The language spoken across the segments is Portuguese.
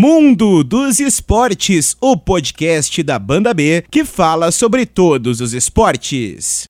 Mundo dos Esportes, o podcast da Banda B que fala sobre todos os esportes.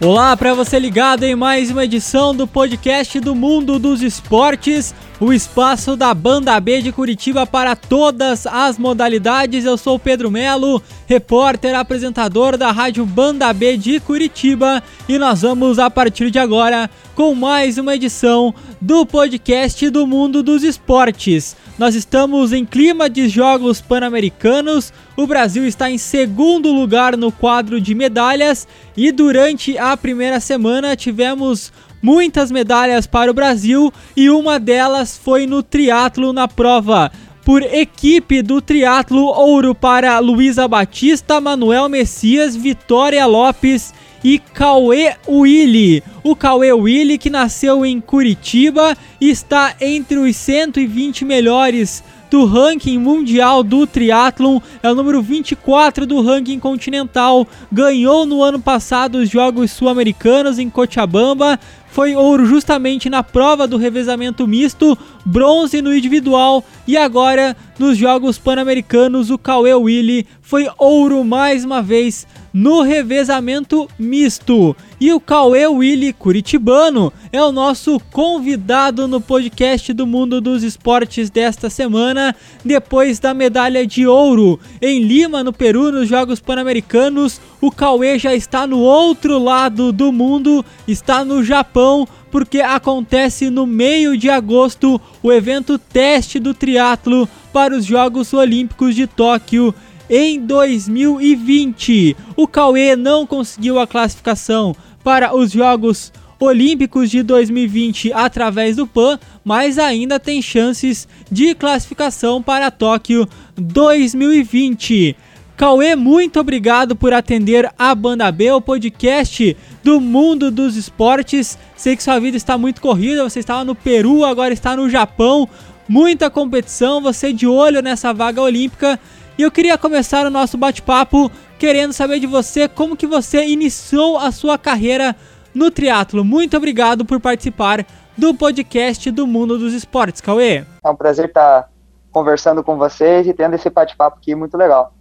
Olá para você ligado em mais uma edição do podcast do Mundo dos Esportes, o espaço da Banda B de Curitiba para todas as modalidades. Eu sou Pedro Melo, repórter, apresentador da Rádio Banda B de Curitiba, e nós vamos a partir de agora com mais uma edição do podcast do Mundo dos Esportes. Nós estamos em clima de Jogos Pan-Americanos. O Brasil está em segundo lugar no quadro de medalhas e durante a primeira semana tivemos muitas medalhas para o Brasil e uma delas foi no triatlo na prova. Por equipe do triatlo ouro para Luísa Batista, Manuel Messias, Vitória Lopes e Cauê Willy. O Cauê Willy que nasceu em Curitiba está entre os 120 melhores do ranking mundial do triatlon, é o número 24 do ranking continental, ganhou no ano passado os Jogos Sul-Americanos em Cochabamba, foi ouro justamente na prova do revezamento misto, bronze no individual e agora nos Jogos Pan-Americanos o Cauê Willy foi ouro mais uma vez no revezamento misto. E o Cauê Willy Curitibano é o nosso convidado no podcast do Mundo dos Esportes desta semana, depois da medalha de ouro em Lima, no Peru, nos Jogos Pan-Americanos. O Cauê já está no outro lado do mundo, está no Japão, porque acontece no meio de agosto o evento teste do triatlo para os Jogos Olímpicos de Tóquio em 2020. O Cauê não conseguiu a classificação para os Jogos Olímpicos de 2020 através do PAN, mas ainda tem chances de classificação para Tóquio 2020. Cauê, muito obrigado por atender a Banda B, o podcast do mundo dos esportes. Sei que sua vida está muito corrida, você estava no Peru, agora está no Japão. Muita competição, você de olho nessa vaga olímpica. E eu queria começar o nosso bate-papo querendo saber de você como que você iniciou a sua carreira no triatlo. Muito obrigado por participar do podcast do Mundo dos Esportes, Cauê. É um prazer estar conversando com vocês e tendo esse bate-papo aqui muito legal.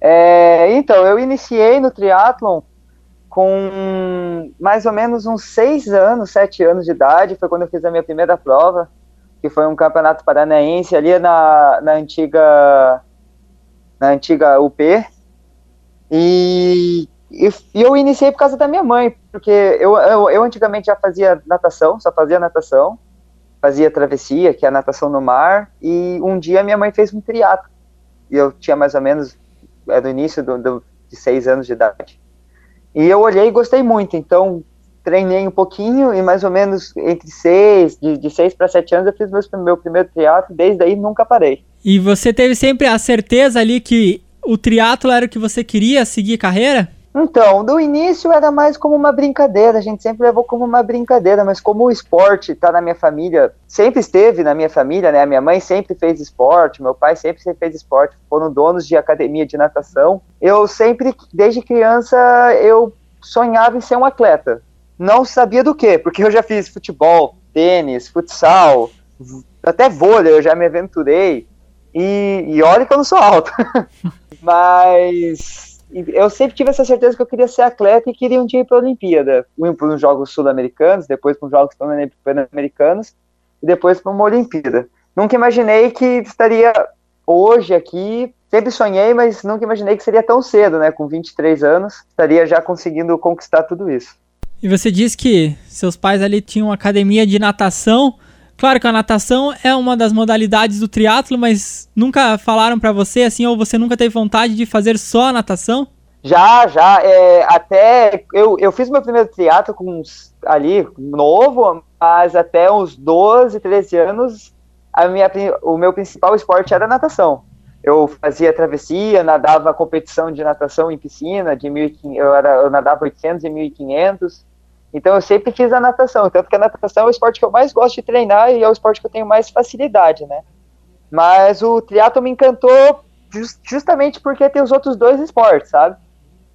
É, então, eu iniciei no triatlon com mais ou menos uns seis anos, sete anos de idade, foi quando eu fiz a minha primeira prova, que foi um campeonato paranaense ali na, na antiga na antiga UP. E, e, eu iniciei por causa da minha mãe, porque eu, eu, eu, antigamente já fazia natação, só fazia natação, fazia travessia, que é a natação no mar, e um dia minha mãe fez um triatlo. E eu tinha mais ou menos, é do início do, do, de seis anos de idade. E eu olhei e gostei muito, então treinei um pouquinho e mais ou menos entre seis, de, de seis para sete anos eu fiz meu, meu primeiro triatlo, desde aí nunca parei. E você teve sempre a certeza ali que o triatlo era o que você queria seguir carreira? Então, do início era mais como uma brincadeira, a gente sempre levou como uma brincadeira, mas como o esporte está na minha família, sempre esteve na minha família, né? A minha mãe sempre fez esporte, meu pai sempre fez esporte, foram donos de academia de natação. Eu sempre, desde criança, eu sonhava em ser um atleta não sabia do que, porque eu já fiz futebol, tênis, futsal, até vôlei, eu já me aventurei. E, e olha que eu não sou alto. Mas eu sempre tive essa certeza que eu queria ser atleta e queria um dia ir para a Olimpíada. Ir para os Jogos Sul-Americanos, depois para os Jogos Pan-Americanos e depois para uma Olimpíada. Nunca imaginei que estaria hoje aqui. Sempre sonhei, mas nunca imaginei que seria tão cedo, né? Com 23 anos, estaria já conseguindo conquistar tudo isso. E você disse que seus pais ali tinham uma academia de natação. Claro que a natação é uma das modalidades do triatlo, mas nunca falaram para você assim, ou você nunca teve vontade de fazer só a natação? Já, já. É, até eu, eu fiz meu primeiro triatlo com uns, ali novo, mas até uns 12, 13 anos, a minha, o meu principal esporte era natação eu fazia travessia, nadava competição de natação em piscina, de 1500, eu, era, eu nadava 800 e 1500, então eu sempre fiz a natação, tanto que a natação é o esporte que eu mais gosto de treinar e é o esporte que eu tenho mais facilidade, né? Mas o triatlo me encantou just, justamente porque tem os outros dois esportes, sabe?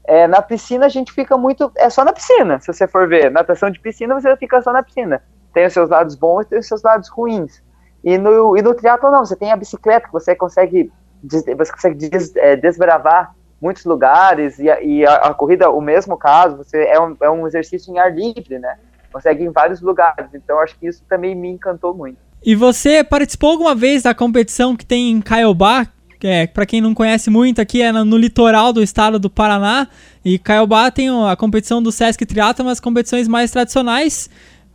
É, na piscina a gente fica muito, é só na piscina, se você for ver, natação de piscina você fica só na piscina, tem os seus lados bons tem os seus lados ruins. E no, e no triatlo não, você tem a bicicleta, que você consegue, você consegue des, é, desbravar muitos lugares, e, a, e a, a, corrida, o mesmo caso, você é um, é um exercício em ar livre, né? Consegue em vários lugares, então acho que isso também me encantou muito. E você participou alguma vez da competição que tem em Caiobá, é, para quem não conhece muito, aqui é no, no, litoral do estado do Paraná. E Caiobá tem a competição do Sesc Triathlon, as competições mais tradicionais.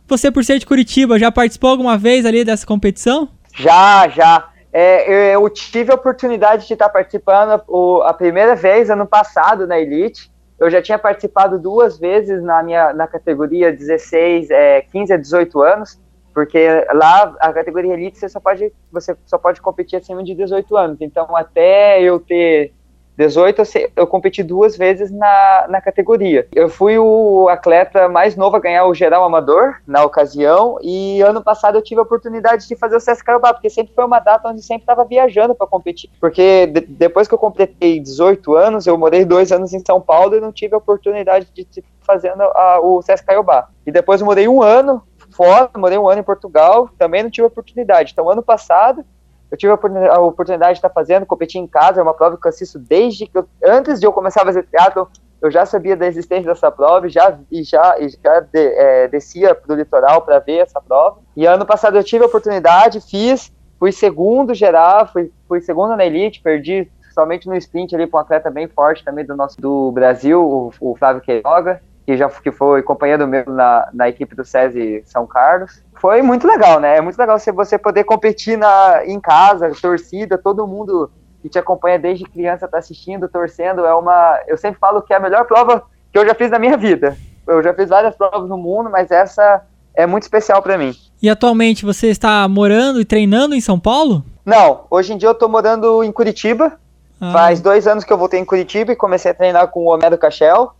Você, por ser de Curitiba, já participou alguma vez ali dessa competição? Já, já. É, eu tive a oportunidade de estar participando o, a primeira vez ano passado na Elite. Eu já tinha participado duas vezes na minha na categoria 16, é, 15 a 18 anos porque lá a categoria elite você só pode você só pode competir acima de 18 anos. Então até eu ter 18 eu, eu competi duas vezes na, na categoria. Eu fui o atleta mais novo a ganhar o geral amador na ocasião e ano passado eu tive a oportunidade de fazer o Sesc Carobá, porque sempre foi uma data onde sempre estava viajando para competir. Porque de, depois que eu completei 18 anos, eu morei dois anos em São Paulo e não tive a oportunidade de fazendo a, o Sesc Caiobá. E depois eu morei um ano fora, morei um ano em Portugal, também não tive oportunidade. Então, ano passado, eu tive a oportunidade de estar fazendo, competir em casa, é uma prova que eu assisto desde que eu, antes de eu começar a fazer teatro, eu já sabia da existência dessa prova e já, e já, e já de, é, descia para o litoral para ver essa prova. E ano passado eu tive a oportunidade, fiz, fui segundo geral, fui, fui segundo na elite, perdi somente no sprint ali para um atleta bem forte também do nosso do Brasil, o, o Flávio Queiroga que já que foi companheiro meu na, na equipe do SESI São Carlos. Foi muito legal, né? É muito legal você poder competir na, em casa, torcida, todo mundo que te acompanha desde criança tá assistindo, torcendo. É uma. Eu sempre falo que é a melhor prova que eu já fiz na minha vida. Eu já fiz várias provas no mundo, mas essa é muito especial para mim. E atualmente você está morando e treinando em São Paulo? Não, hoje em dia eu tô morando em Curitiba. Ah. Faz dois anos que eu voltei em Curitiba e comecei a treinar com o Homero Cachel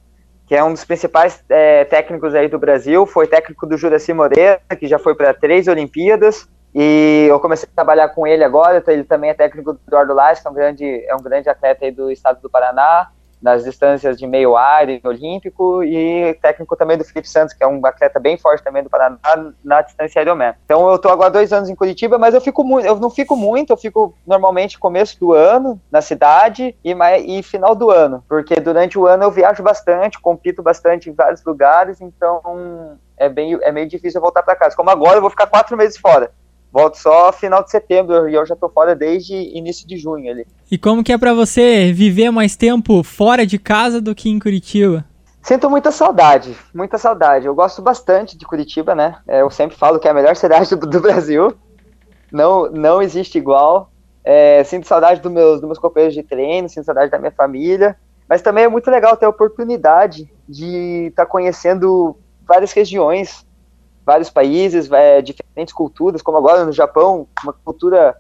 que é um dos principais é, técnicos aí do Brasil, foi técnico do Juraci Moreira, que já foi para três Olimpíadas, e eu comecei a trabalhar com ele agora, ele também é técnico do Eduardo Lage, que é um grande, é um grande atleta aí do estado do Paraná, nas distâncias de meio ar e olímpico, e técnico também do Felipe Santos, que é um atleta bem forte também do Paraná, na distância Ironman. Então eu estou agora dois anos em Curitiba, mas eu fico muito, eu não fico muito, eu fico normalmente começo do ano na cidade e, e final do ano, porque durante o ano eu viajo bastante, compito bastante em vários lugares, então é, bem, é meio difícil voltar para casa. Como agora eu vou ficar quatro meses fora volto só final de setembro e eu já tô fora desde início de junho ali. E como que é para você viver mais tempo fora de casa do que em Curitiba? Sinto muita saudade, muita saudade. Eu gosto bastante de Curitiba, né? É, eu sempre falo que é a melhor cidade do, do Brasil. Não, não existe igual. É, sinto saudade dos meus, dos meus companheiros de treino, sinto saudade da minha família. Mas também é muito legal ter a oportunidade de estar tá conhecendo várias regiões vários países, é, diferentes culturas, como agora no Japão, uma cultura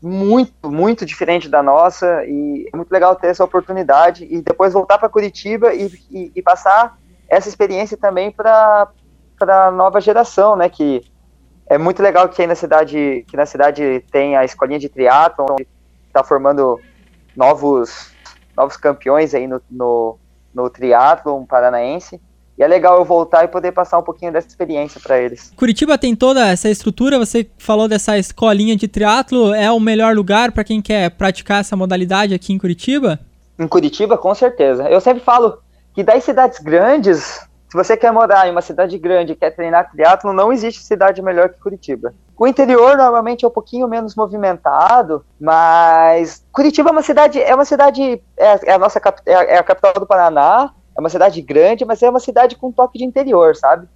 muito, muito diferente da nossa, e é muito legal ter essa oportunidade e depois voltar para Curitiba e, e, e, passar essa experiência também para a nova geração, né, que é muito legal que aí na cidade, que na cidade tem a escolinha de triatlon, está formando novos, novos campeões aí no, no, no triatlon paranaense, e é legal eu voltar e poder passar um pouquinho dessa experiência para eles. Curitiba tem toda essa estrutura, você falou dessa escolinha de triatlo, é o melhor lugar para quem quer praticar essa modalidade aqui em Curitiba? Em Curitiba, com certeza. Eu sempre falo que das cidades grandes, se você quer morar em uma cidade grande e quer treinar triatlo, não existe cidade melhor que Curitiba. O interior normalmente é um pouquinho menos movimentado, mas Curitiba é uma cidade, é uma cidade, é, é a nossa é a capital do Paraná, é uma cidade grande, mas é uma cidade com toque de interior, sabe?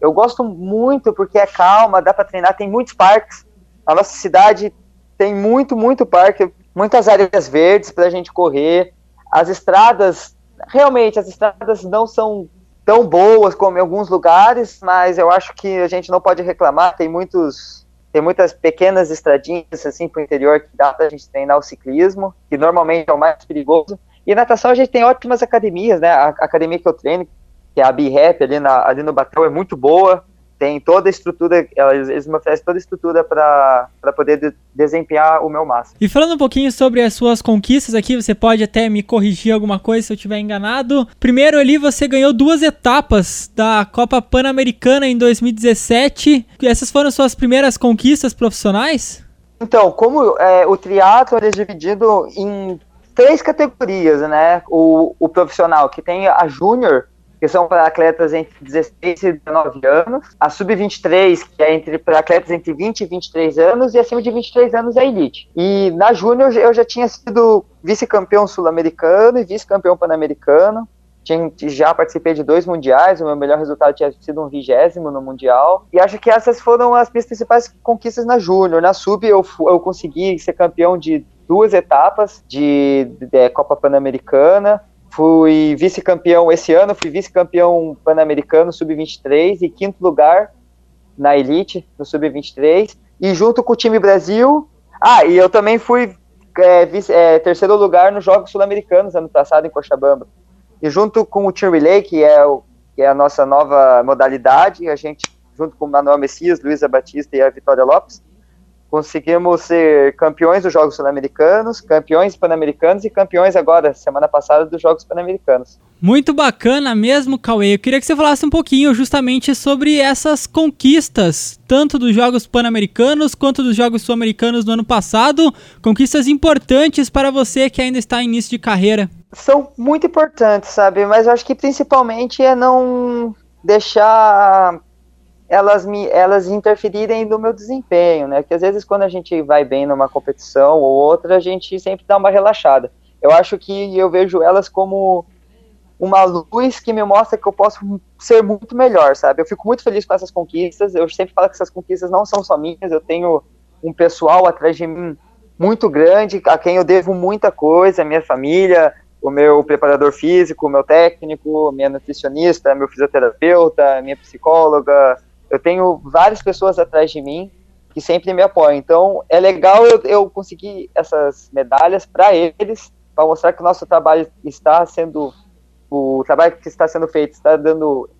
Eu gosto muito porque é calma, dá para treinar, tem muitos parques. A nossa cidade tem muito, muito parque, muitas áreas verdes para a gente correr. As estradas, realmente, as estradas não são tão boas como em alguns lugares, mas eu acho que a gente não pode reclamar. Tem muitos, tem muitas pequenas estradinhas assim para o interior que dá para a gente treinar o ciclismo, que normalmente é o mais perigoso. E natação a gente tem ótimas academias, né? A academia que eu treino, que é a B-Rap ali, ali no Batel, é muito boa. tem toda a estrutura, eles me oferecem toda a estrutura para poder de, desempenhar o meu máximo. E falando um pouquinho sobre as suas conquistas aqui, você pode até me corrigir alguma coisa se eu estiver enganado. Primeiro ali você ganhou duas etapas da Copa Pan-Americana em 2017. Essas foram suas primeiras conquistas profissionais? Então, como é, o triatlo é dividido em três categorias, né? O, o profissional, que tem a júnior, que são para atletas entre 16 e 19 anos, a sub-23, que é entre para atletas entre 20 e 23 anos, e acima de 23 anos é elite. E na júnior eu já tinha sido vice-campeão sul-americano e vice-campeão pan-americano. Já participei de dois mundiais, o meu melhor resultado tinha sido um vigésimo no mundial. E acho que essas foram as minhas principais conquistas na júnior. Na sub eu, eu consegui ser campeão de duas etapas de, de, de Copa Pan-Americana Fui vice-campeão esse ano, fui vice-campeão pan-americano sub-23 e quinto lugar na elite no sub-23. E junto com o time Brasil. Ah, e eu também fui é, vice, é, terceiro lugar nos Jogos Sul-Americanos ano passado em Cochabamba. E junto com o Team Relay, que é, o, que é a nossa nova modalidade, a gente, junto com o Manuel Messias, Luísa Batista e a Vitória Lopes, conseguimos ser campeões dos Jogos Sul-Americanos, campeões pan-americanos e campeões agora, semana passada, dos Jogos Pan-Americanos. Muito bacana mesmo, Cauê. Eu queria que você falasse um pouquinho justamente sobre essas conquistas, tanto dos Jogos Pan-Americanos quanto dos Jogos Sul-Americanos do ano passado, conquistas importantes para você que ainda está em início de carreira. São muito importantes, sabe? Mas eu acho que principalmente é não deixar elas me elas interferirem no meu desempenho, né? Que às vezes quando a gente vai bem numa competição ou outra, a gente sempre dá uma relaxada. Eu acho que eu vejo elas como uma luz que me mostra que eu posso ser muito melhor, sabe? Eu fico muito feliz com essas conquistas. Eu sempre falo que essas conquistas não são só minhas, eu tenho um pessoal atrás de mim muito grande, a quem eu devo muita coisa, minha família, o meu preparador físico, o meu técnico, minha nutricionista, meu fisioterapeuta, minha psicóloga, eu tenho várias pessoas atrás de mim que sempre me apoiam. Então, é legal eu, eu conseguir essas medalhas para eles, para mostrar que o nosso trabalho está sendo o trabalho que está sendo feito está dando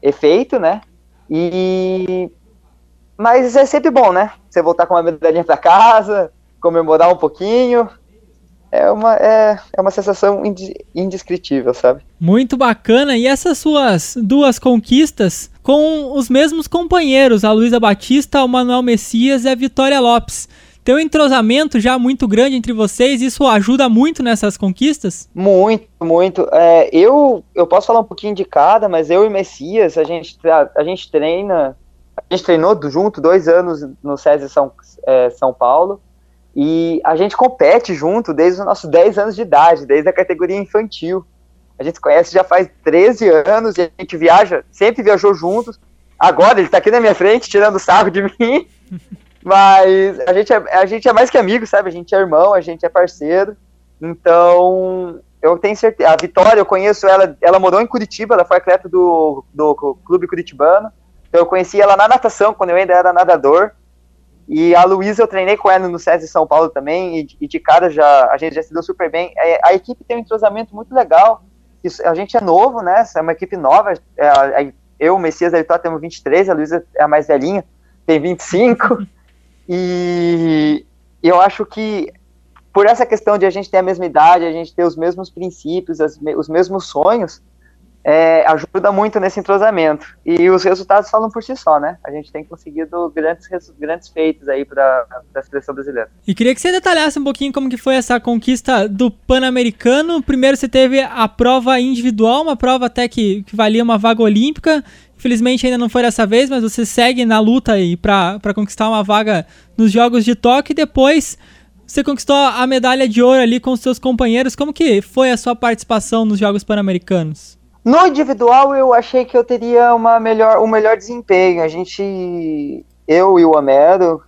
efeito, né? E mas é sempre bom, né? Você voltar com uma medalhinha para casa, comemorar um pouquinho, é uma, é, é uma sensação indescritível, sabe? Muito bacana. E essas suas duas conquistas com os mesmos companheiros, a Luísa Batista, o Manuel Messias e a Vitória Lopes. Tem um entrosamento já muito grande entre vocês, isso ajuda muito nessas conquistas? Muito, muito. É, eu, eu posso falar um pouquinho de cada, mas eu e Messias, a gente, a gente treina, a gente treinou junto dois anos no SESI São, é, São Paulo, e a gente compete junto desde os nossos 10 anos de idade, desde a categoria infantil. A gente se conhece já faz 13 anos e a gente viaja, sempre viajou juntos. Agora ele está aqui na minha frente, tirando sarro de mim. Mas a gente, é, a gente é mais que amigo, sabe? A gente é irmão, a gente é parceiro. Então, eu tenho certeza. A Vitória, eu conheço ela, ela morou em Curitiba, ela foi atleta do, do Clube Curitibano. Então, eu conheci ela na natação, quando eu ainda era nadador. E a Luísa, eu treinei com ela no SESI São Paulo também, e, e, de cara já, a gente já se deu super bem. É, a equipe tem um entrosamento muito legal. Isso, a gente é novo, né? É uma equipe nova. É, eu, o Messias, a Vitória temos 23, a Luísa é a mais velhinha, tem 25. e eu acho que por essa questão de a gente ter a mesma idade, a gente ter os mesmos princípios, as, os mesmos sonhos, é, ajuda muito nesse entrosamento. E os resultados falam por si só, né? A gente tem conseguido grandes, grandes feitos aí para a seleção brasileira. E queria que você detalhasse um pouquinho como que foi essa conquista do Pan-Americano. Primeiro você teve a prova individual, uma prova até que, que valia uma vaga olímpica. Infelizmente ainda não foi dessa vez, mas você segue na luta aí para conquistar uma vaga nos Jogos de Tóquio e depois você conquistou a medalha de ouro ali com os seus companheiros. Como que foi a sua participação nos Jogos Pan-Americanos? No individual, eu achei que eu teria uma melhor, um melhor desempenho. A gente, eu e o Homero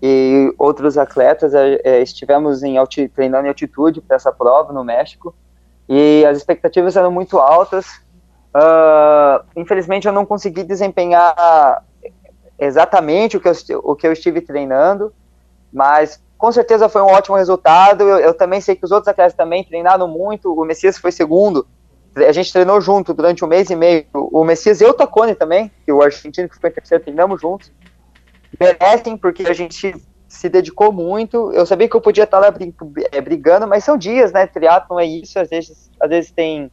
e outros atletas é, estivemos em alti, treinando em altitude para essa prova no México e as expectativas eram muito altas. Uh, infelizmente, eu não consegui desempenhar exatamente o que, eu, o que eu estive treinando, mas com certeza foi um ótimo resultado. Eu, eu também sei que os outros atletas também treinaram muito. O Messias foi segundo a gente treinou junto durante um mês e meio. O Messias e o Tacone também, que o argentino que ficou em terceiro, treinamos juntos. Merecem, porque a gente se dedicou muito. Eu sabia que eu podia estar lá é, brigando, mas são dias, né? Triatlon é isso, às vezes, às vezes tem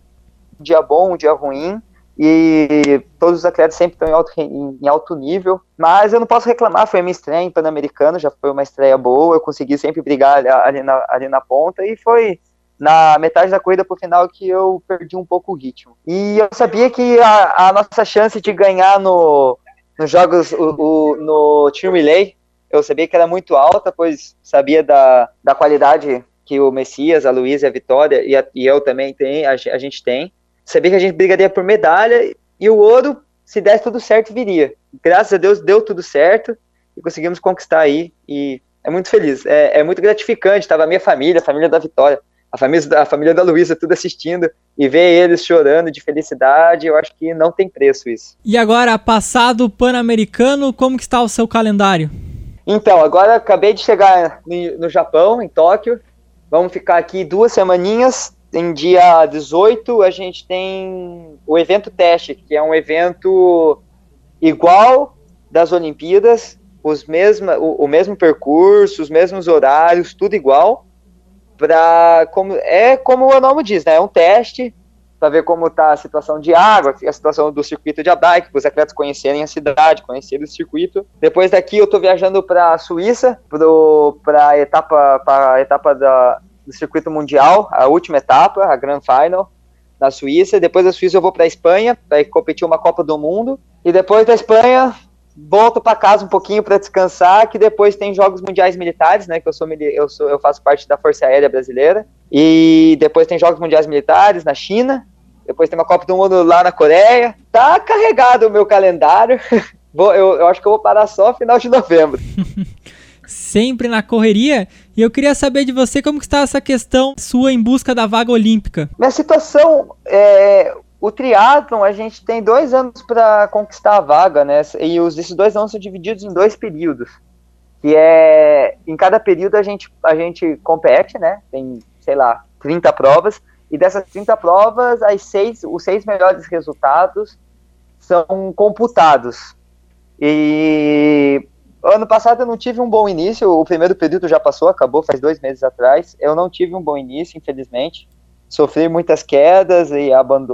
um dia bom, um dia ruim. E todos os atletas sempre estão em alto, em, em alto nível. Mas eu não posso reclamar, foi a minha estreia em Pan-Americano, já foi uma estreia boa. Eu consegui sempre brigar ali, na, ali na ponta e foi na metade da corrida pro final que eu perdi um pouco o ritmo. E eu sabia que a, a nossa chance de ganhar no, nos jogos, o, o, no Team Relay, eu sabia que era muito alta, pois sabia da, da qualidade que o Messias, a Luísa e a Vitória, e, a, e eu também tem, a, a, gente tem. Sabia que a gente brigaria por medalha, e o ouro, se desse tudo certo, viria. Graças a Deus deu tudo certo, e conseguimos conquistar aí, e é muito feliz, é, é muito gratificante, estava a minha família, a família da Vitória, a família, a família da Luísa tudo assistindo e ver eles chorando de felicidade, eu acho que não tem preço isso. E agora, passado o Pan-Americano, como que está o seu calendário? Então, agora acabei de chegar no, no Japão, em Tóquio, vamos ficar aqui duas semaninhas, em dia 18 a gente tem o evento teste, que é um evento igual das Olimpíadas, os mesma, o, o mesmo percurso, os mesmos horários, tudo igual, para como é como o nome diz, né? É um teste para ver como está a situação de água, a situação do circuito de bike, para os atletas conhecerem a cidade, conhecerem o circuito. Depois daqui eu estou viajando para a Suíça, para a etapa, pra etapa da, do circuito mundial, a última etapa, a Grand Final na Suíça. Depois da Suíça eu vou para a Espanha para competir uma Copa do Mundo. E depois da Espanha volto para casa um pouquinho para descansar, que depois tem Jogos Mundiais Militares, né, que eu sou eu sou eu faço parte da Força Aérea Brasileira, e depois tem Jogos Mundiais Militares na China, depois tem uma Copa do Mundo lá na Coreia. Tá carregado o meu calendário. Vou, eu, eu acho que eu vou parar só final de novembro. Sempre na correria. E eu queria saber de você como está essa questão sua em busca da vaga olímpica. Minha situação é, o triatlon, a gente tem dois anos para conquistar a vaga, né? E os, esses dois anos são divididos em dois períodos. Que é. Em cada período a gente, a gente compete, né? Tem, sei lá, 30 provas. E dessas 30 provas, as seis, os seis melhores resultados são computados. E ano passado eu não tive um bom início. O primeiro período já passou, acabou faz dois meses atrás. Eu não tive um bom início, infelizmente sofri muitas quedas e,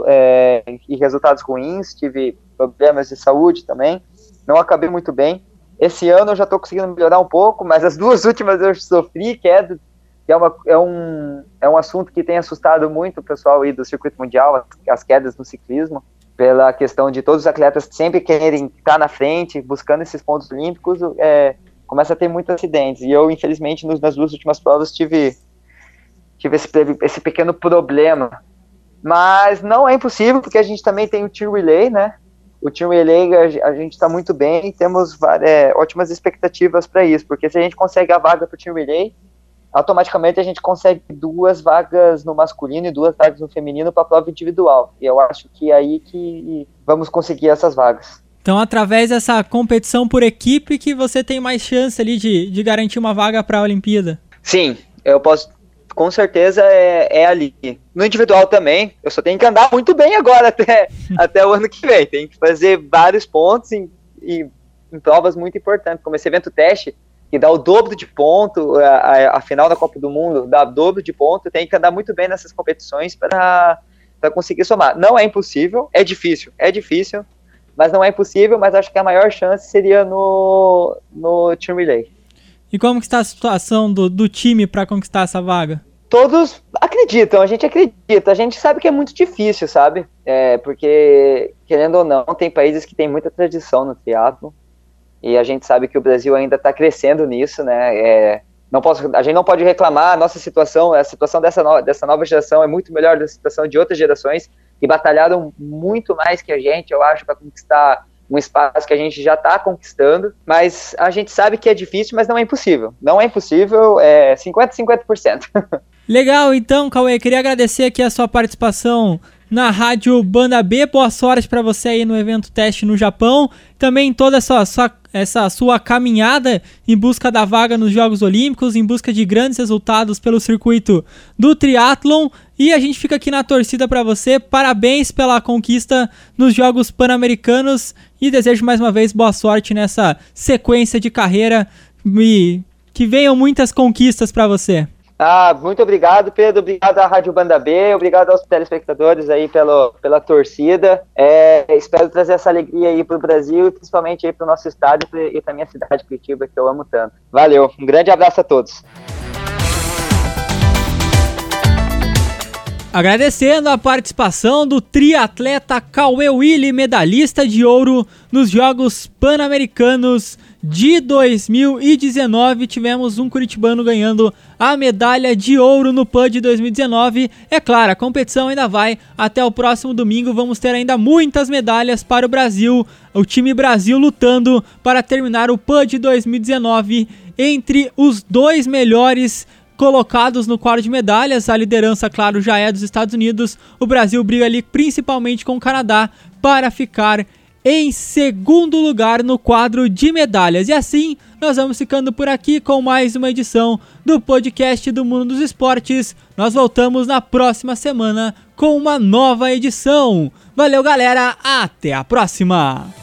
é, e resultados ruins, tive problemas de saúde também, não acabei muito bem. Esse ano eu já estou conseguindo melhorar um pouco, mas as duas últimas eu sofri quedas, que é, uma, é, um, é um assunto que tem assustado muito o pessoal aí do circuito mundial, as, as quedas no ciclismo, pela questão de todos os atletas sempre quererem estar na frente, buscando esses pontos olímpicos, é, começa a ter muitos acidentes. E eu, infelizmente, nos, nas duas últimas provas tive tive esse, esse pequeno problema. Mas não é impossível, porque a gente também tem o Team Relay, né? O Team Relay a gente está muito bem e temos é, ótimas expectativas para isso, porque se a gente consegue a vaga para o Team Relay, automaticamente a gente consegue duas vagas no masculino e duas vagas no feminino para a prova individual. E eu acho que é aí que vamos conseguir essas vagas. Então, através dessa competição por equipe que você tem mais chance ali de, de garantir uma vaga para a Olimpíada. Sim, eu posso com certeza é, é, ali. No individual também, eu só tenho que andar muito bem agora até, até o ano que vem. Tem que fazer vários pontos em, em, em, provas muito importantes, como esse evento teste, que dá o dobro de ponto, a, a, a, final da Copa do Mundo dá o dobro de ponto, tem que andar muito bem nessas competições para conseguir somar. Não é impossível, é difícil, é difícil, mas não é impossível, mas acho que a maior chance seria no, no Team Relay. E como está a situação do, do time para conquistar essa vaga? Todos acreditam, a gente acredita. A gente sabe que é muito difícil, sabe? É, porque, querendo ou não, tem países que têm muita tradição no triatlo. E a gente sabe que o Brasil ainda está crescendo nisso, né? É, não posso, a gente não pode reclamar, a nossa situação, a situação dessa, no, dessa nova geração é muito melhor da situação de outras gerações que batalharam muito mais que a gente, eu acho, para conquistar um espaço que a gente já está conquistando, mas a gente sabe que é difícil, mas não é impossível. Não é impossível, é 50-50%. Legal, então, Cauê, queria agradecer aqui a sua participação na Rádio Banda B. Boa sorte para você aí no evento teste no Japão. Também toda essa sua, essa sua caminhada em busca da vaga nos Jogos Olímpicos, em busca de grandes resultados pelo circuito do triatlon. E a gente fica aqui na torcida para você. Parabéns pela conquista nos Jogos Pan-Americanos e desejo mais uma vez boa sorte nessa sequência de carreira e que venham muitas conquistas para você. Ah, muito obrigado, Pedro. Obrigado à Rádio Banda B, obrigado aos telespectadores aí pelo, pela torcida. É, espero trazer essa alegria aí para o Brasil e principalmente aí para o nosso estado e para minha cidade, Curitiba, que eu amo tanto. Valeu, um grande abraço a todos. Agradecendo a participação do triatleta Cauê Willi, medalhista de ouro nos Jogos Pan-Americanos de 2019. Tivemos um curitibano ganhando a medalha de ouro no PAN de 2019. É claro, a competição ainda vai até o próximo domingo. Vamos ter ainda muitas medalhas para o Brasil. O time Brasil lutando para terminar o PAN de 2019 entre os dois melhores colocados no quadro de medalhas. A liderança, claro, já é dos Estados Unidos. O Brasil briga ali principalmente com o Canadá para ficar em segundo lugar no quadro de medalhas. E assim, nós vamos ficando por aqui com mais uma edição do podcast do Mundo dos Esportes. Nós voltamos na próxima semana com uma nova edição. Valeu, galera, até a próxima!